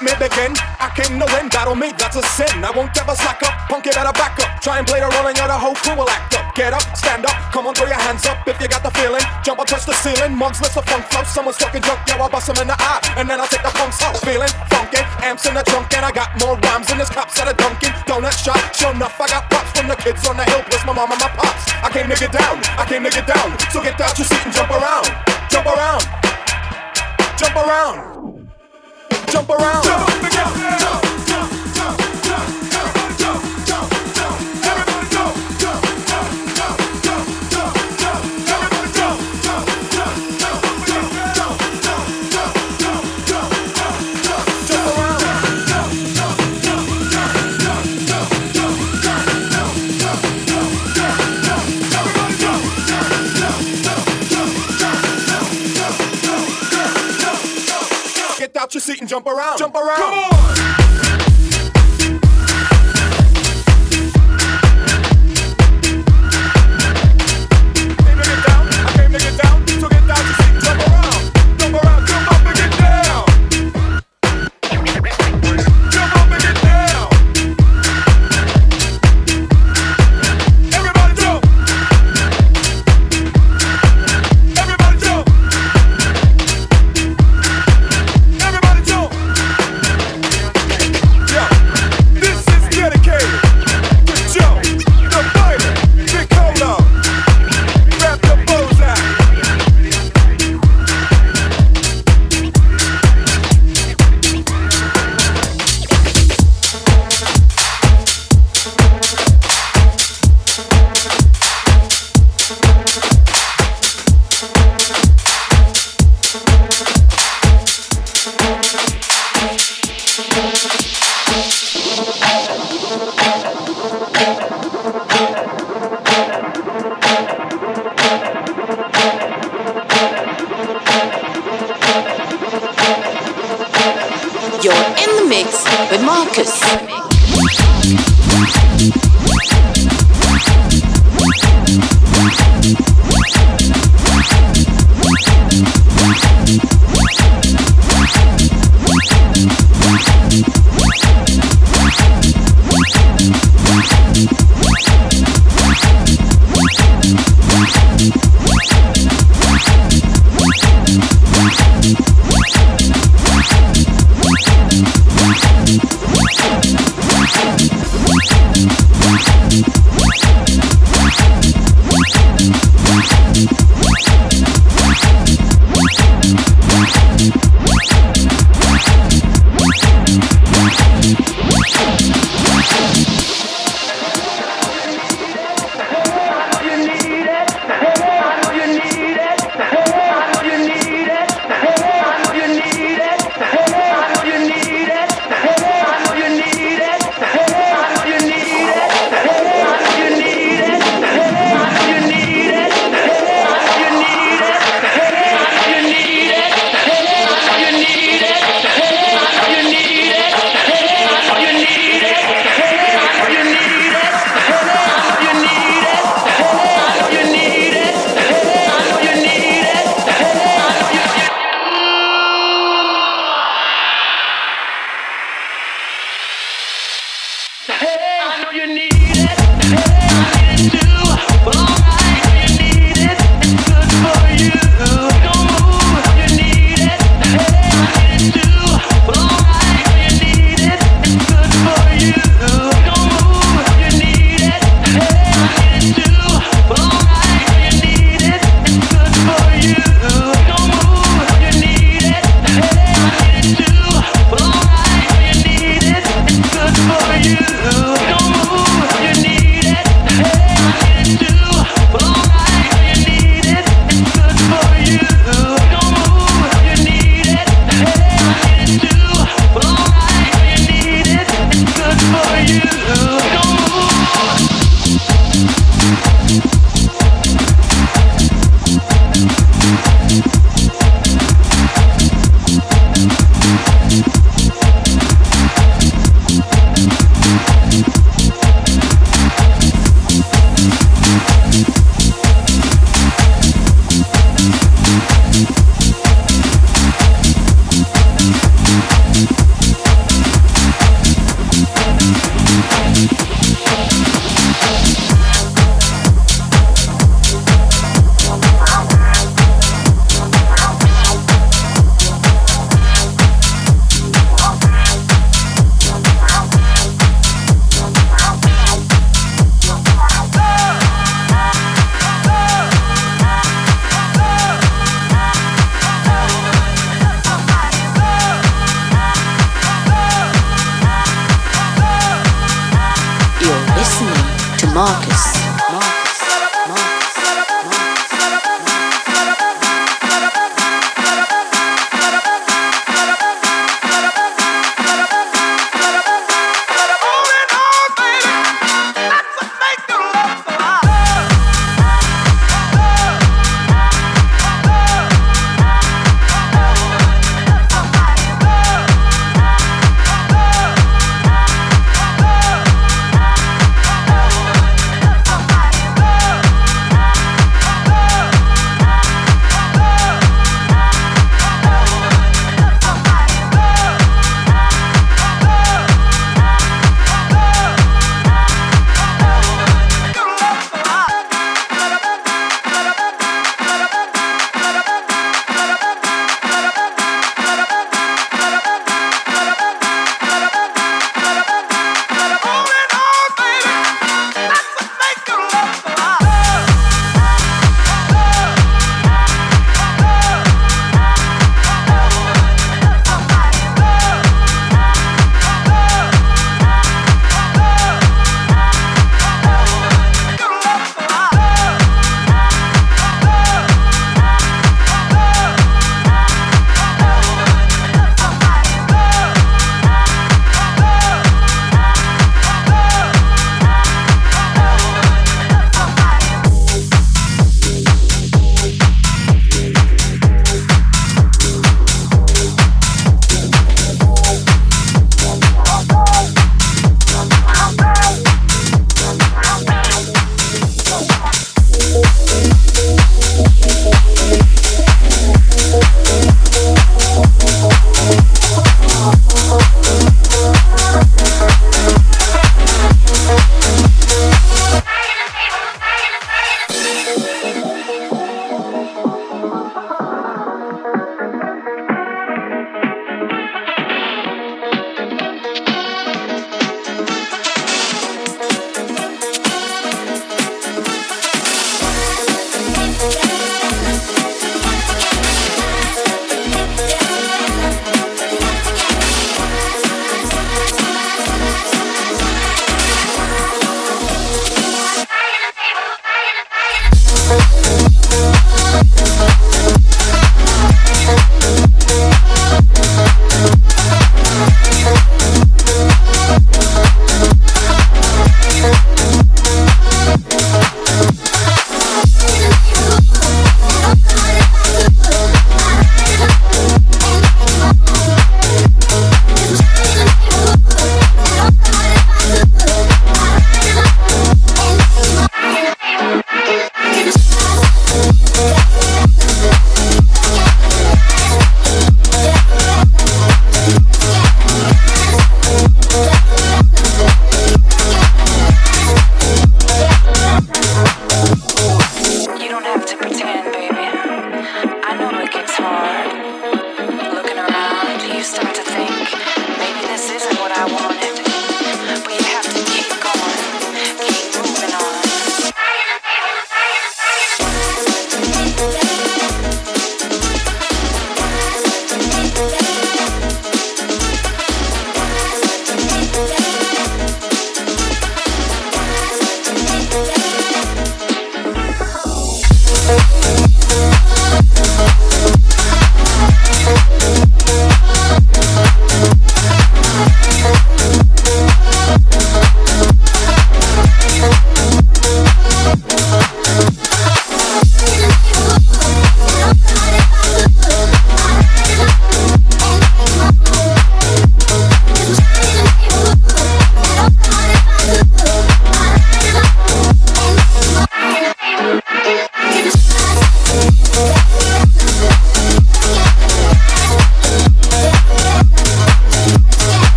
In, let me begin. I came to win, battle me, that's a sin. I won't ever slack up, punk it out better back up. Try and play the role and you're the whole crew will act up. Get up, stand up, come on, throw your hands up if you got the feeling. Jump up, touch the ceiling, mugs, lift the funk flow. Someone's talking junk, yo, I'll bust them in the eye. And then I'll take the punks out, feeling funky. Amps in the trunk, and I got more rhymes than this cops at a Dunkin' Donut shop. Sure enough, I got props from the kids on the hill, plus my mom and my pops. I came to get down, I came to get down. So get out your seat and jump around, jump around, jump around jump around. Jump Get out your seat and jump around. Jump around. Come on. Marcus.